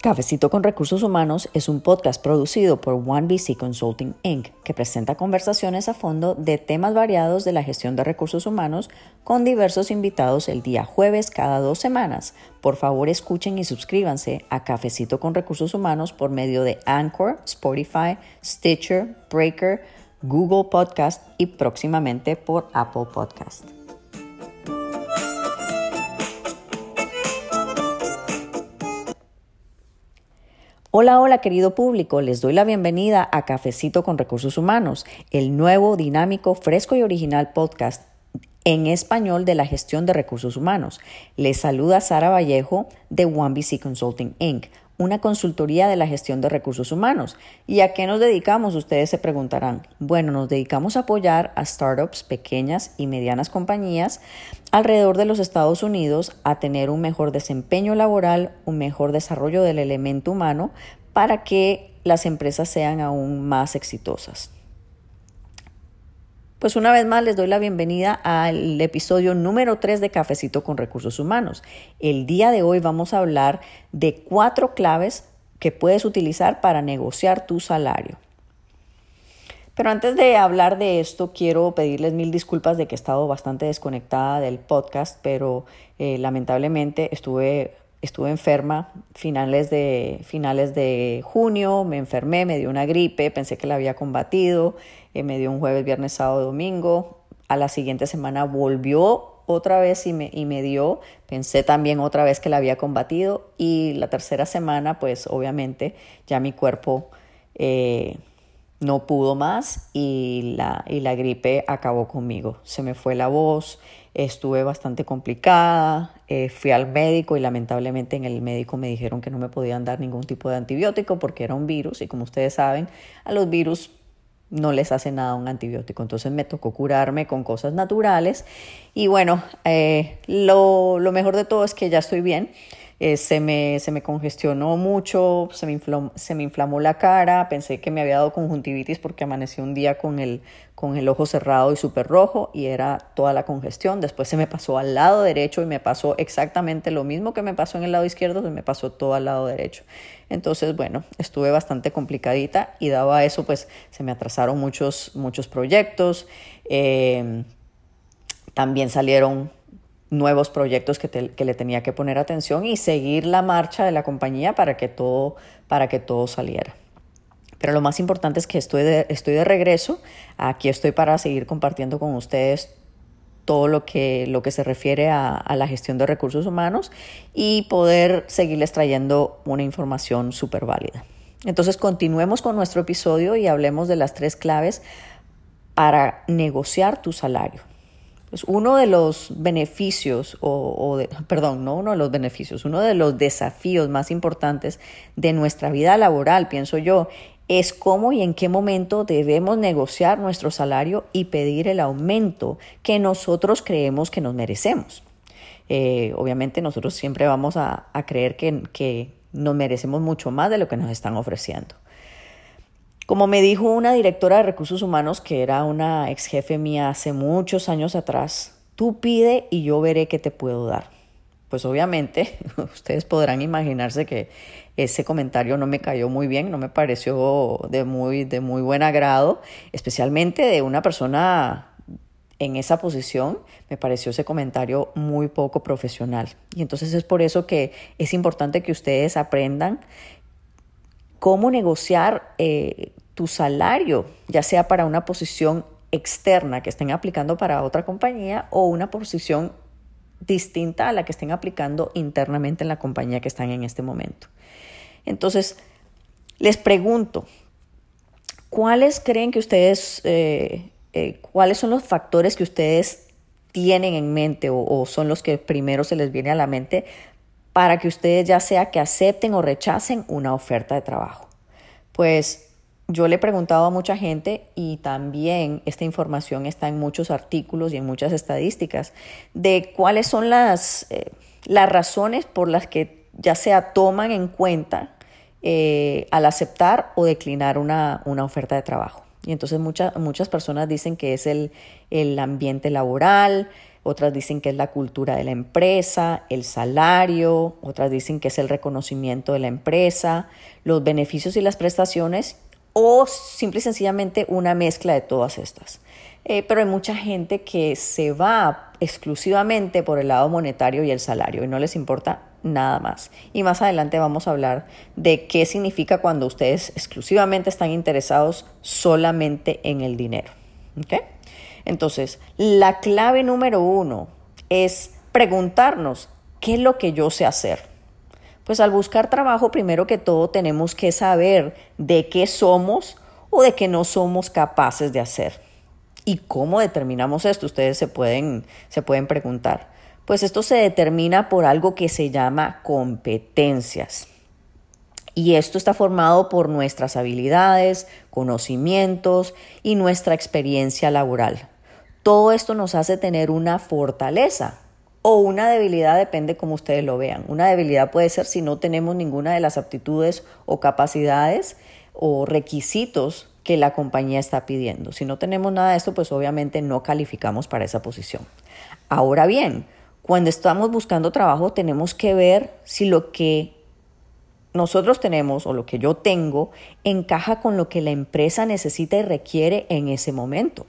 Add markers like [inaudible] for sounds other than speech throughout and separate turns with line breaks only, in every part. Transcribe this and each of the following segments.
Cafecito con Recursos Humanos es un podcast producido por OneBC Consulting Inc., que presenta conversaciones a fondo de temas variados de la gestión de recursos humanos con diversos invitados el día jueves cada dos semanas. Por favor, escuchen y suscríbanse a Cafecito con Recursos Humanos por medio de Anchor, Spotify, Stitcher, Breaker, Google Podcast y próximamente por Apple Podcast. Hola, hola querido público, les doy la bienvenida a Cafecito con Recursos Humanos, el nuevo, dinámico, fresco y original podcast en español de la gestión de recursos humanos. Les saluda Sara Vallejo de OneBC Consulting Inc una consultoría de la gestión de recursos humanos. ¿Y a qué nos dedicamos? Ustedes se preguntarán. Bueno, nos dedicamos a apoyar a startups, pequeñas y medianas compañías alrededor de los Estados Unidos a tener un mejor desempeño laboral, un mejor desarrollo del elemento humano para que las empresas sean aún más exitosas. Pues una vez más les doy la bienvenida al episodio número 3 de Cafecito con Recursos Humanos. El día de hoy vamos a hablar de cuatro claves que puedes utilizar para negociar tu salario. Pero antes de hablar de esto, quiero pedirles mil disculpas de que he estado bastante desconectada del podcast, pero eh, lamentablemente estuve estuve enferma finales de, finales de junio, me enfermé, me dio una gripe, pensé que la había combatido, eh, me dio un jueves, viernes, sábado, domingo. A la siguiente semana volvió otra vez y me, y me dio, pensé también otra vez que la había combatido y la tercera semana pues obviamente ya mi cuerpo eh, no pudo más y la, y la gripe acabó conmigo. Se me fue la voz, estuve bastante complicada, eh, fui al médico y lamentablemente en el médico me dijeron que no me podían dar ningún tipo de antibiótico porque era un virus y como ustedes saben, a los virus no les hace nada un antibiótico. Entonces me tocó curarme con cosas naturales y bueno, eh, lo, lo mejor de todo es que ya estoy bien. Eh, se, me, se me congestionó mucho, se me, inflamó, se me inflamó la cara, pensé que me había dado conjuntivitis porque amanecí un día con el, con el ojo cerrado y súper rojo y era toda la congestión. Después se me pasó al lado derecho y me pasó exactamente lo mismo que me pasó en el lado izquierdo, se me pasó todo al lado derecho. Entonces, bueno, estuve bastante complicadita y dado a eso, pues se me atrasaron muchos, muchos proyectos. Eh, también salieron nuevos proyectos que, le tenía que poner atención y seguir la marcha de la compañía para que todo, para que todo saliera. Pero lo más importante es que estoy de, estoy de regreso. Aquí estoy para seguir compartiendo con ustedes todo lo que, lo que se refiere a, a la gestión de recursos humanos y poder seguirles trayendo una información súper válida. Entonces continuemos con nuestro episodio y hablemos de las tres claves para negociar tu salario. Pues uno de los beneficios, o, perdón, no uno de los beneficios, uno de los desafíos más importantes de nuestra vida laboral, pienso yo, es cómo y en qué momento debemos negociar nuestro salario y pedir el aumento que nosotros creemos que nos merecemos. Eh, obviamente nosotros siempre vamos a, creer que, que nos merecemos mucho más de lo que nos están ofreciendo. Como me dijo una directora de recursos humanos que era una ex jefe mía hace muchos años atrás, tú pide y yo veré qué te puedo dar. Pues obviamente [laughs] ustedes podrán imaginarse que ese comentario no me cayó muy bien, no me pareció de muy, de muy buen agrado, especialmente de una persona en esa posición, me pareció ese comentario muy poco profesional. Y entonces es por eso que es importante que ustedes aprendan cómo negociar eh, tu salario, ya sea para una posición externa que estén aplicando para otra compañía o una posición distinta a la que estén aplicando internamente en la compañía que están en este momento. Entonces, les pregunto, ¿cuáles creen que ustedes, eh, eh, cuáles son los factores que ustedes tienen en mente o, o son los que primero se les viene a la mente para que ustedes ya sea que acepten o rechacen una oferta de trabajo? Pues yo le he preguntado a mucha gente y también esta información está en muchos artículos y en muchas estadísticas de cuáles son las, eh, las razones por las que ya sea toman en cuenta eh, al aceptar o declinar una, una, oferta de trabajo. Y entonces muchas muchas personas dicen que es el, el ambiente laboral, otras dicen que es la cultura de la empresa, el salario, otras dicen que es el reconocimiento de la empresa, los beneficios y las prestaciones o simple y sencillamente una mezcla de todas estas. Eh, pero hay mucha gente que se va exclusivamente por el lado monetario y el salario y no les importa nada más. Y más adelante vamos a hablar de qué significa cuando ustedes exclusivamente están interesados solamente en el dinero. Entonces, la clave número uno es preguntarnos, ¿qué es lo que yo sé hacer? Pues al buscar trabajo, primero que todo tenemos que saber de qué somos o de qué no somos capaces de hacer. ¿Y cómo determinamos esto? Ustedes se pueden, se pueden preguntar. Pues esto se determina por algo que se llama competencias. Y esto está formado por nuestras habilidades, conocimientos y nuestra experiencia laboral. Todo esto nos hace tener una fortaleza o una debilidad, depende como ustedes lo vean. Una debilidad puede ser si no tenemos ninguna de las aptitudes o capacidades o requisitos que la compañía está pidiendo. Si no tenemos nada de esto, pues obviamente no calificamos para esa posición. Ahora bien, cuando estamos buscando trabajo tenemos que ver si lo que nosotros tenemos o lo que yo tengo encaja con lo que la empresa necesita y requiere en ese momento.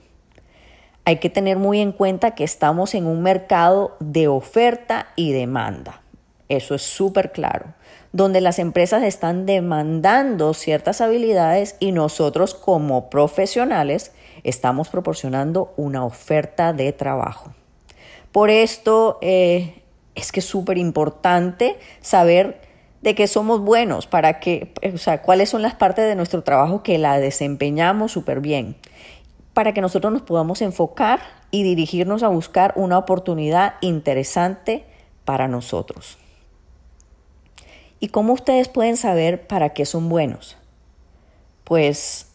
Hay que tener muy en cuenta que estamos en un mercado de oferta y demanda. Eso es súper claro, donde las empresas están demandando ciertas habilidades y nosotros como profesionales estamos proporcionando una oferta de trabajo. Por esto eh, es que es súper importante saber de que somos buenos, para que, o sea, cuáles son las partes de nuestro trabajo que la desempeñamos súper bien para que nosotros nos podamos enfocar y dirigirnos a buscar una oportunidad interesante para nosotros. ¿Y cómo ustedes pueden saber para qué son buenos? Pues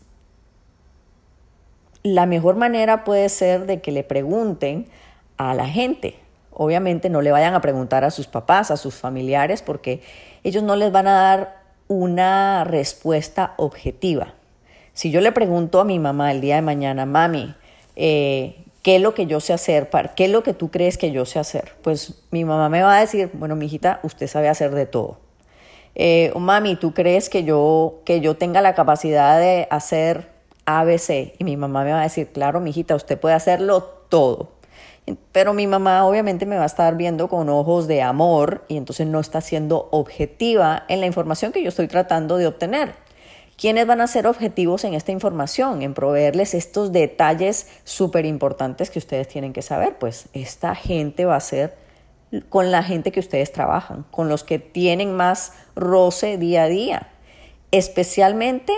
la mejor manera puede ser de que le pregunten a la gente. Obviamente no le vayan a preguntar a sus papás, a sus familiares, porque ellos no les van a dar una respuesta objetiva. Si yo le pregunto a mi mamá el día de mañana, mami, eh, ¿qué es lo que yo sé hacer? ¿Qué es lo que tú crees que yo sé hacer? Pues mi mamá me va a decir, bueno, mijita, usted sabe hacer de todo. Eh, mami, ¿tú crees que yo, que yo tenga la capacidad de hacer ABC? Y mi mamá me va a decir, claro, mijita, usted puede hacerlo todo. Pero mi mamá obviamente me va a estar viendo con ojos de amor y entonces no está siendo objetiva en la información que yo estoy tratando de obtener. ¿Quiénes van a ser objetivos en esta información? En proveerles estos detalles súper importantes que ustedes tienen que saber. Pues esta gente va a ser con la gente que ustedes trabajan, con los que tienen más roce día a día, especialmente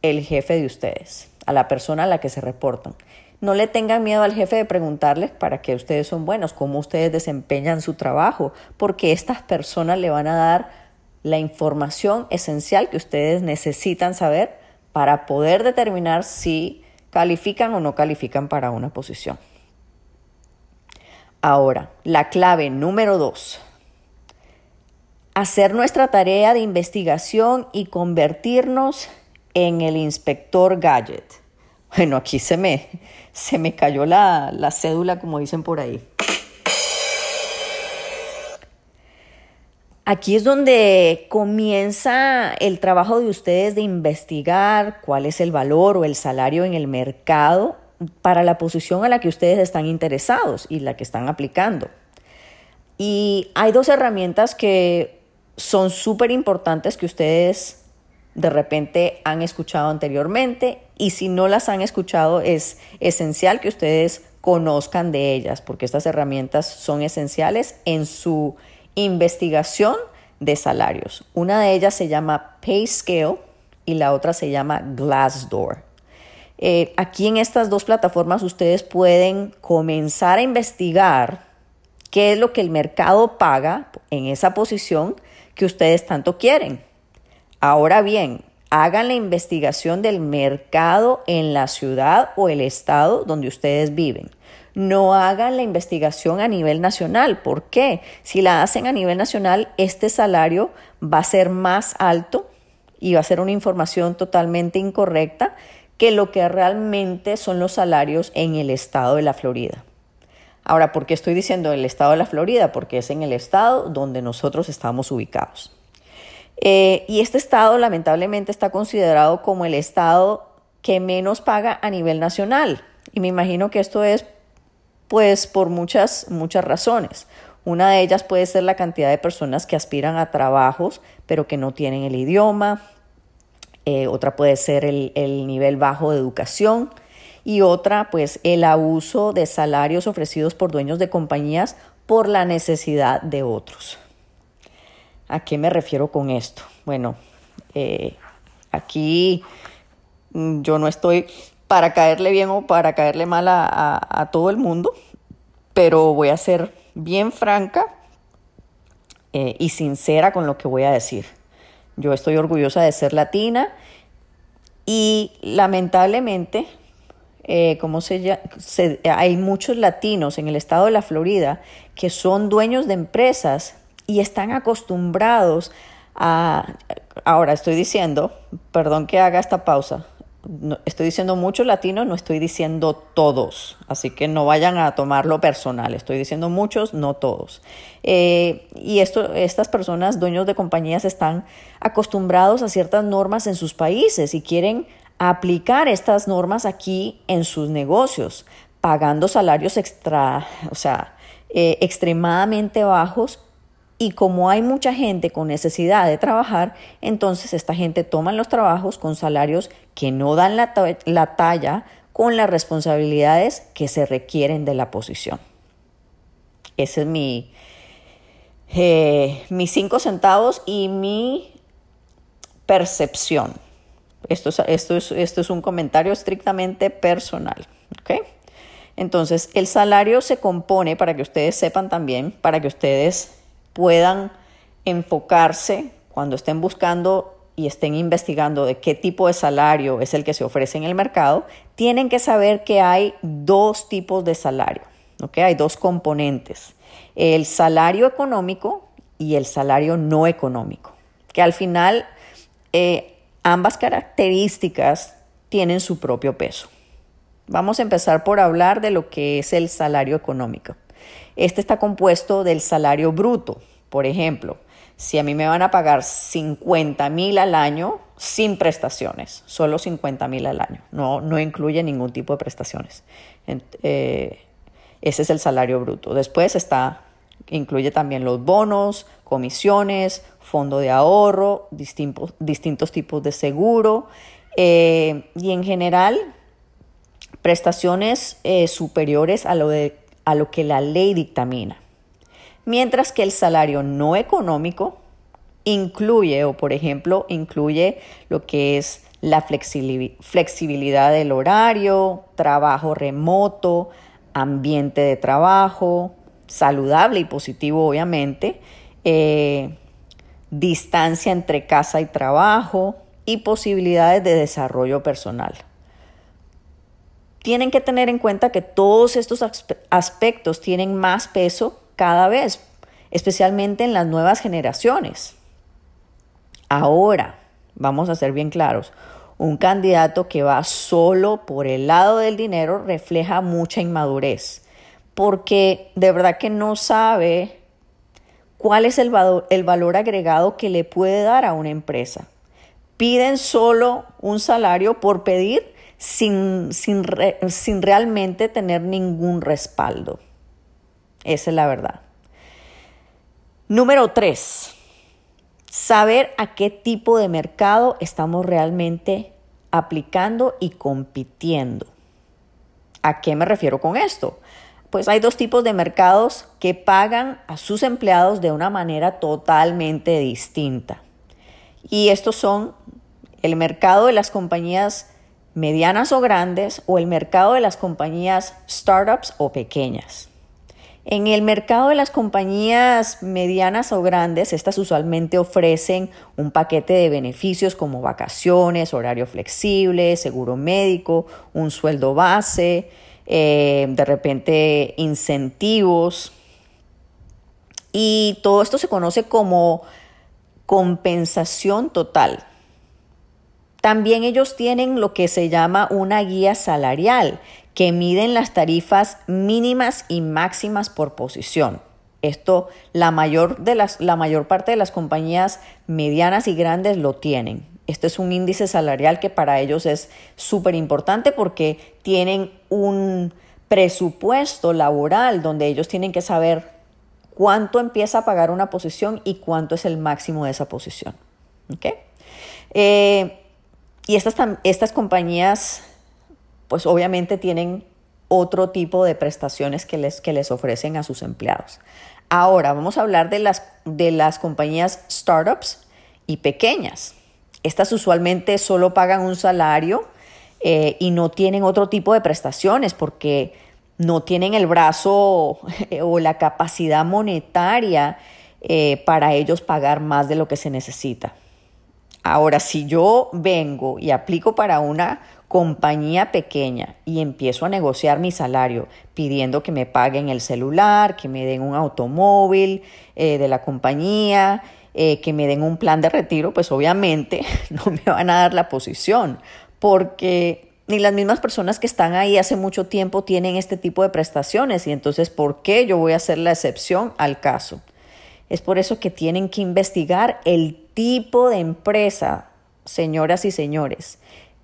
el jefe de ustedes, a la persona a la que se reportan. No le tengan miedo al jefe de preguntarles para qué ustedes son buenos, cómo ustedes desempeñan su trabajo, porque estas personas le van a dar la información esencial que ustedes necesitan saber para poder determinar si califican o no califican para una posición. Ahora, la clave número dos. Hacer nuestra tarea de investigación y convertirnos en el inspector gadget. Bueno, aquí se me, se me cayó la, la cédula, como dicen por ahí. Aquí es donde comienza el trabajo de ustedes de investigar cuál es el valor o el salario en el mercado para la posición a la que ustedes están interesados y la que están aplicando. Y hay dos herramientas que son súper importantes que ustedes de repente han escuchado anteriormente y si no las han escuchado es esencial que ustedes conozcan de ellas porque estas herramientas son esenciales en su investigación de salarios. Una de ellas se llama PayScale y la otra se llama Glassdoor. Eh, aquí en estas dos plataformas ustedes pueden comenzar a investigar qué es lo que el mercado paga en esa posición que ustedes tanto quieren. Ahora bien, hagan la investigación del mercado en la ciudad o el estado donde ustedes viven no hagan la investigación a nivel nacional. ¿Por qué? Si la hacen a nivel nacional, este salario va a ser más alto y va a ser una información totalmente incorrecta que lo que realmente son los salarios en el estado de la Florida. Ahora, ¿por qué estoy diciendo el estado de la Florida? Porque es en el estado donde nosotros estamos ubicados. Eh, y este estado lamentablemente está considerado como el estado que menos paga a nivel nacional. Y me imagino que esto es pues por muchas, muchas razones. Una de ellas puede ser la cantidad de personas que aspiran a trabajos pero que no tienen el idioma. Eh, otra puede ser el, el nivel bajo de educación y otra pues el abuso de salarios ofrecidos por dueños de compañías por la necesidad de otros. ¿A qué me refiero con esto? Bueno, eh, aquí mm, yo no estoy para caerle bien o para caerle mal a, todo el mundo, pero voy a ser bien franca eh, y sincera con lo que voy a decir. Yo estoy orgullosa de ser latina y lamentablemente eh, ¿cómo se, se, hay muchos latinos en el estado de la Florida que son dueños de empresas y están acostumbrados a, ahora estoy diciendo, perdón que haga esta pausa, estoy diciendo muchos latinos, no estoy diciendo todos, así que no vayan a tomarlo personal, estoy diciendo muchos, no todos. Eh, y esto, estas personas, dueños de compañías, están acostumbrados a ciertas normas en sus países y quieren aplicar estas normas aquí en sus negocios, pagando salarios extra, o sea, eh, extremadamente bajos. Y como hay mucha gente con necesidad de trabajar, entonces esta gente toma los trabajos con salarios que no dan la, talla con las responsabilidades que se requieren de la posición. Ese es mi, eh, mis cinco centavos y mi percepción. Esto es, esto es, esto es un comentario estrictamente personal. Entonces, el salario se compone, para que ustedes sepan también, para que ustedes puedan enfocarse cuando estén buscando y estén investigando de qué tipo de salario es el que se ofrece en el mercado, tienen que saber que hay dos tipos de salario. Hay dos componentes, el salario económico y el salario no económico, que al final eh, Ambas características tienen su propio peso. Vamos a empezar por hablar de lo que es el salario económico. Este está compuesto del salario bruto. Por ejemplo, si a mí me van a pagar 50 mil al año sin prestaciones, solo 50 mil al año, no, no incluye ningún tipo de prestaciones. Eh, ese es el salario bruto. Después está, incluye también los bonos, comisiones, fondo de ahorro, distintos, distintos tipos de seguro eh, y en general prestaciones eh, superiores a lo, de, a lo que la ley dictamina. Mientras que el salario no económico incluye, o por ejemplo, incluye lo que es la flexibilidad del horario, trabajo remoto, ambiente de trabajo, saludable y positivo obviamente, eh, distancia entre casa y trabajo y posibilidades de desarrollo personal. Tienen que tener en cuenta que todos estos aspectos tienen más peso cada vez, especialmente en las nuevas generaciones. Ahora, vamos a ser bien claros, un candidato que va solo por el lado del dinero refleja mucha inmadurez, porque de verdad que no sabe ¿Cuál es el valor, agregado que le puede dar a una empresa? Piden solo un salario por pedir sin, sin, sin realmente tener ningún respaldo. Esa es la verdad. Número tres, saber a qué tipo de mercado estamos realmente aplicando y compitiendo. ¿A qué me refiero con esto? pues hay dos tipos de mercados que pagan a sus empleados de una manera totalmente distinta. Y estos son el mercado de las compañías medianas o grandes o el mercado de las compañías startups o pequeñas. En el mercado de las compañías medianas o grandes, estas usualmente ofrecen un paquete de beneficios como vacaciones, horario flexible, seguro médico, un sueldo base, eh, de repente incentivos. Y todo esto se conoce como compensación total. También ellos tienen lo que se llama una guía salarial, que miden las tarifas mínimas y máximas por posición. Esto la mayor, de las, la mayor parte de las compañías medianas y grandes lo tienen. Este es un índice salarial que para ellos es súper importante porque tienen un presupuesto laboral donde ellos tienen que saber cuánto empieza a pagar una posición y cuánto es el máximo de esa posición. Eh, y estas, estas compañías, pues obviamente tienen otro tipo de prestaciones que les, que les ofrecen a sus empleados. Ahora vamos a hablar de las, de las compañías startups y pequeñas. Estas usualmente solo pagan un salario eh, y no tienen otro tipo de prestaciones porque no tienen el brazo o la capacidad monetaria eh, para ellos pagar más de lo que se necesita. Ahora, si yo vengo y aplico para una compañía pequeña y empiezo a negociar mi salario pidiendo que me paguen el celular, que me den un automóvil eh, de la compañía, eh, que me den un plan de retiro, pues obviamente [laughs] no me van a dar la posición porque ni las mismas personas que están ahí hace mucho tiempo tienen este tipo de prestaciones y entonces ¿por qué yo voy a hacer la excepción al caso? Es por eso que tienen que investigar el tipo de empresa, señoras y señores.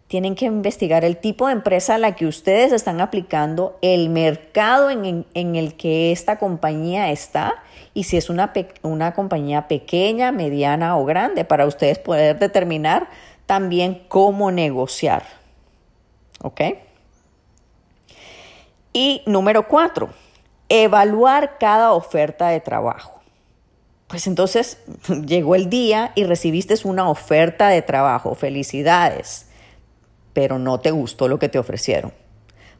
Tienen que investigar el tipo de empresa a la que ustedes están aplicando, el mercado en, el que esta compañía está y si es una, una compañía pequeña, mediana o grande, para ustedes poder determinar también cómo negociar. ¿Ok? Y número cuatro, evaluar cada oferta de trabajo. Pues entonces [laughs] llegó el día y recibiste una oferta de trabajo. Felicidades. Pero no te gustó lo que te ofrecieron.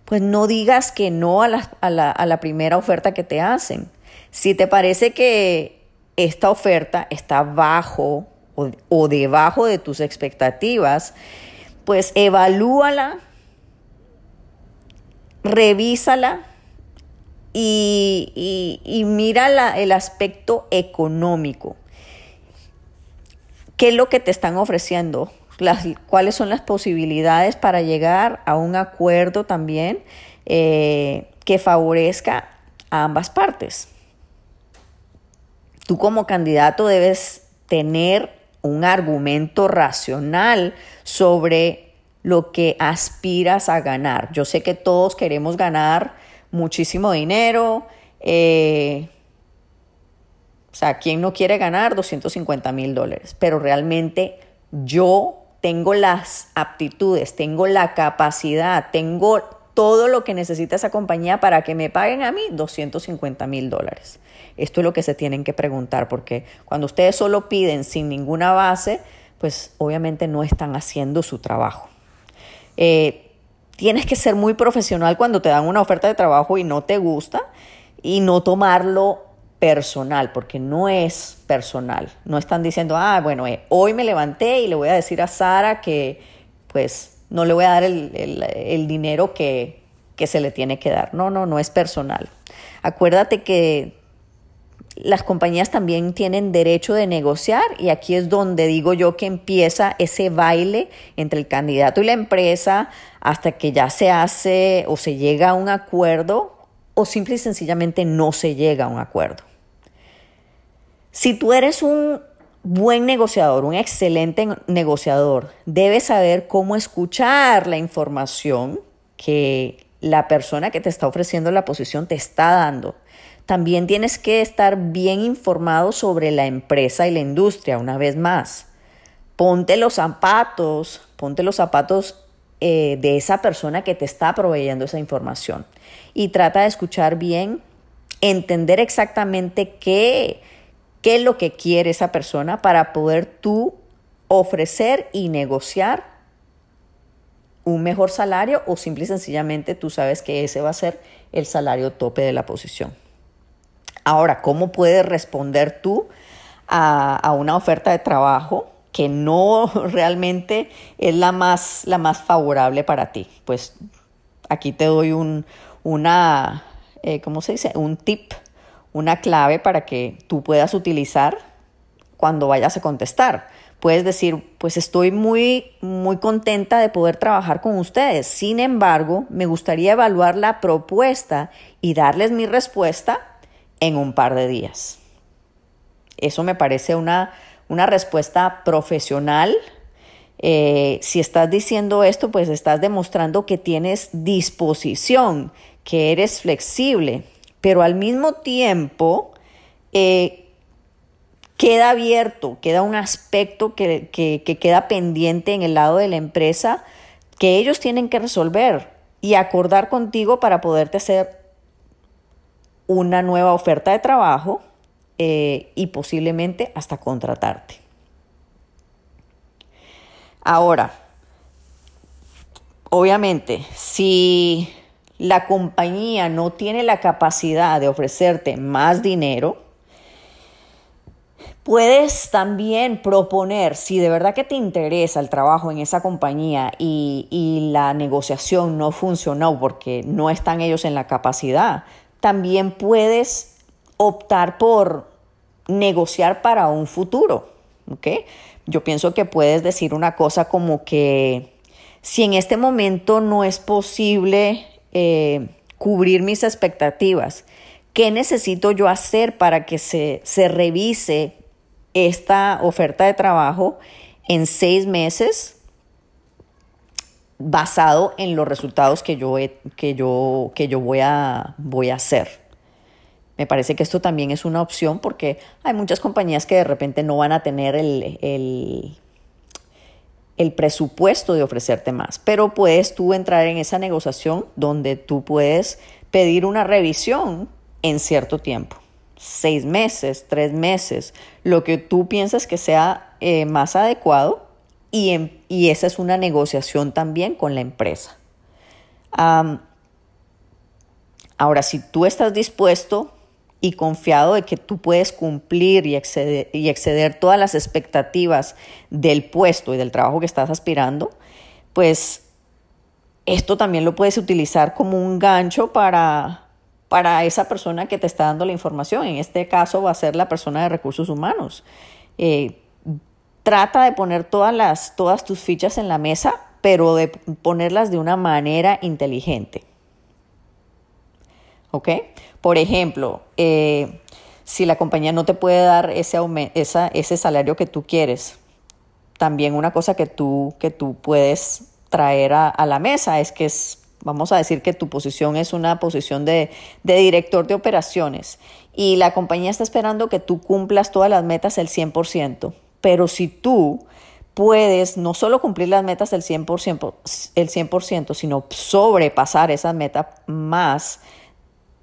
Pues no digas que no a la, primera oferta que te hacen. Si te parece que esta oferta está bajo o, o debajo de tus expectativas, pues evalúala, revísala y, mira el aspecto económico. ¿Qué es lo que te están ofreciendo? ¿Cuáles son las posibilidades para llegar a un acuerdo también eh, que favorezca a ambas partes? Tú como candidato debes tener un argumento racional sobre lo que aspiras a ganar. Yo sé que todos queremos ganar muchísimo dinero. Eh, o sea, ¿quién no quiere ganar 250 mil dólares? Pero realmente yo tengo las aptitudes, tengo la capacidad, tengo todo lo que necesita esa compañía para que me paguen a mí 250 mil dólares. Esto es lo que se tienen que preguntar, porque cuando ustedes solo piden sin ninguna base, pues obviamente no están haciendo su trabajo. Eh, tienes que ser muy profesional cuando te dan una oferta de trabajo y no te gusta y no tomarlo personal, porque no es personal. No están diciendo, ah, bueno, eh, hoy me levanté y le voy a decir a Sara que pues no le voy a dar el, dinero que, que se le tiene que dar. No, no, no es personal. Acuérdate que las compañías también tienen derecho de negociar y aquí es donde digo yo que empieza ese baile entre el candidato y la empresa hasta que ya se hace o se llega a un acuerdo o simple y sencillamente no se llega a un acuerdo. Si tú eres un buen negociador, un excelente negociador, debes saber cómo escuchar la información que la persona que te está ofreciendo la posición te está dando también tienes que estar bien informado sobre la empresa y la industria, una vez más. Ponte los zapatos, ponte los zapatos eh, de esa persona que te está proveyendo esa información y trata de escuchar bien, entender exactamente qué, qué es lo que quiere esa persona para poder tú ofrecer y negociar un mejor salario o simple y sencillamente tú sabes que ese va a ser el salario tope de la posición. Ahora, ¿cómo puedes responder tú a, una oferta de trabajo que no [laughs] realmente es la más, la más favorable para ti? Pues aquí te doy un, una, eh, ¿cómo se dice? Un tip, una clave para que tú puedas utilizar cuando vayas a contestar. puedes decir, pues estoy muy, muy contenta de poder trabajar con ustedes. Sin embargo, me gustaría evaluar la propuesta y darles mi respuesta en un par de días. Eso me parece una, una respuesta profesional. Eh, si estás diciendo esto, pues estás demostrando que tienes disposición, que eres flexible, pero al mismo tiempo eh, queda abierto, queda un aspecto que, queda pendiente en el lado de la empresa que ellos tienen que resolver y acordar contigo para poderte hacer una nueva oferta de trabajo eh, y posiblemente hasta contratarte. Ahora, obviamente, si la compañía no tiene la capacidad de ofrecerte más dinero, Puedes también proponer, si de verdad que te interesa el trabajo en esa compañía y, la negociación no funcionó porque no están ellos en la capacidad, también puedes optar por negociar para un futuro. Yo pienso que puedes decir una cosa como que si en este momento no es posible eh, cubrir mis expectativas, ¿qué necesito yo hacer para que se, se revise esta oferta de trabajo en seis meses basado en los resultados que yo, que yo, que yo voy, a, voy a hacer. Me parece que esto también es una opción porque hay muchas compañías que de repente no van a tener el, el, el presupuesto de ofrecerte más, pero puedes tú entrar en esa negociación donde tú puedes pedir una revisión en cierto tiempo seis meses, tres meses, lo que tú piensas que sea eh, más adecuado y, y, esa es una negociación también con la empresa. ahora, si tú estás dispuesto y confiado de que tú puedes cumplir y exceder, y exceder todas las expectativas del puesto y del trabajo que estás aspirando, pues esto también lo puedes utilizar como un gancho para para esa persona que te está dando la información. En este caso va a ser la persona de recursos humanos. Eh, trata de poner todas, las, todas tus fichas en la mesa, pero de ponerlas de una manera inteligente. ¿Ok? Por ejemplo, eh, si la compañía no te puede dar ese, ese salario que tú quieres, también una cosa que tú, que tú puedes traer a, a la mesa es que es Vamos a decir que tu posición es una posición de, director de operaciones y la compañía está esperando que tú cumplas todas las metas el 100%, pero si tú puedes no solo cumplir las metas del 100%, el 100% sino sobrepasar esa meta más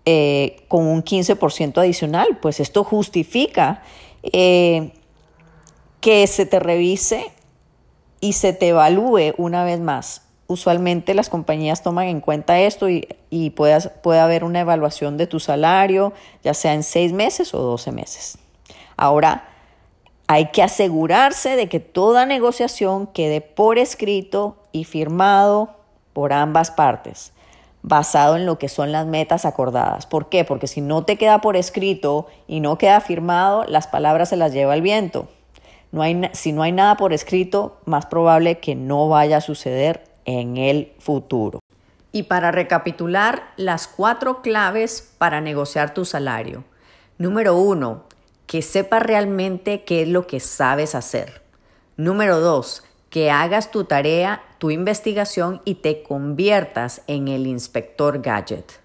eh, con un 15% adicional, pues esto justifica eh, que se te revise y se te evalúe una vez más usualmente las compañías toman en cuenta esto y, y puede, puede haber una evaluación de tu salario, ya sea en seis meses o doce meses. Ahora, hay que asegurarse de que toda negociación quede por escrito y firmado por ambas partes, basado en lo que son las metas acordadas. ¿Por qué? Porque si no te queda por escrito y no queda firmado, las palabras se las lleva el viento. No hay, si no hay nada por escrito, más probable que no vaya a suceder en el futuro. Y para recapitular, las cuatro claves para negociar tu salario. Número uno, que sepas realmente qué es lo que sabes hacer. Número dos, que hagas tu tarea, tu investigación y te conviertas en el inspector gadget.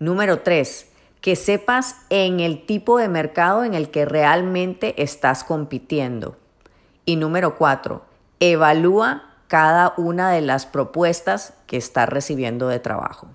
Número tres, que sepas en el tipo de mercado en el que realmente estás compitiendo. Y número cuatro, evalúa cada una de las propuestas que está recibiendo de trabajo.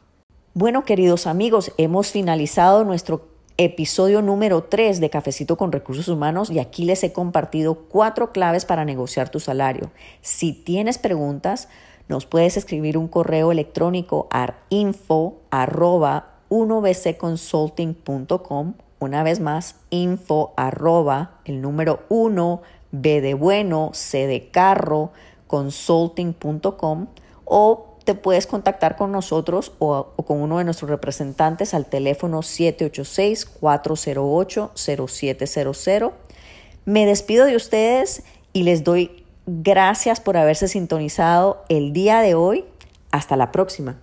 Bueno, queridos amigos, hemos finalizado nuestro episodio número 3 de Cafecito con Recursos Humanos y aquí les he compartido cuatro claves para negociar tu salario. Si tienes preguntas, nos puedes escribir un correo electrónico a info arroba 1bcconsulting.com. Una vez más, info arroba el número 1, B de bueno, C de carro, consulting.com o te puedes contactar con nosotros o, con uno de nuestros representantes al teléfono 786-408-0700. Me despido de ustedes y les doy gracias por haberse sintonizado el día de hoy. Hasta la próxima.